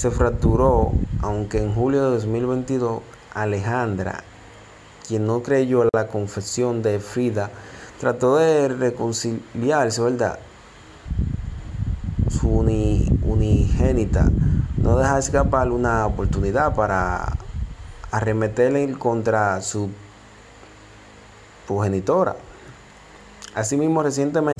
se fracturó, aunque en julio de 2022 Alejandra, quien no creyó la confesión de Frida, trató de reconciliarse, ¿verdad? Su unigénita no deja escapar una oportunidad para arremeterle contra su progenitora. Asimismo, recientemente...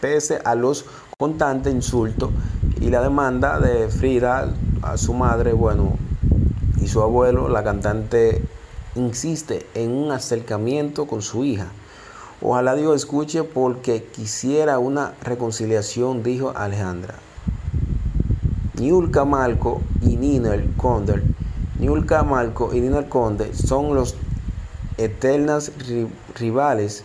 Pese a los constantes insultos y la demanda de Frida a su madre, bueno, y su abuelo, la cantante insiste en un acercamiento con su hija. Ojalá Dios escuche porque quisiera una reconciliación, dijo Alejandra. Niulka Malco y Ninel Conde, Niulka Malco y Ninel Conde son los eternas rivales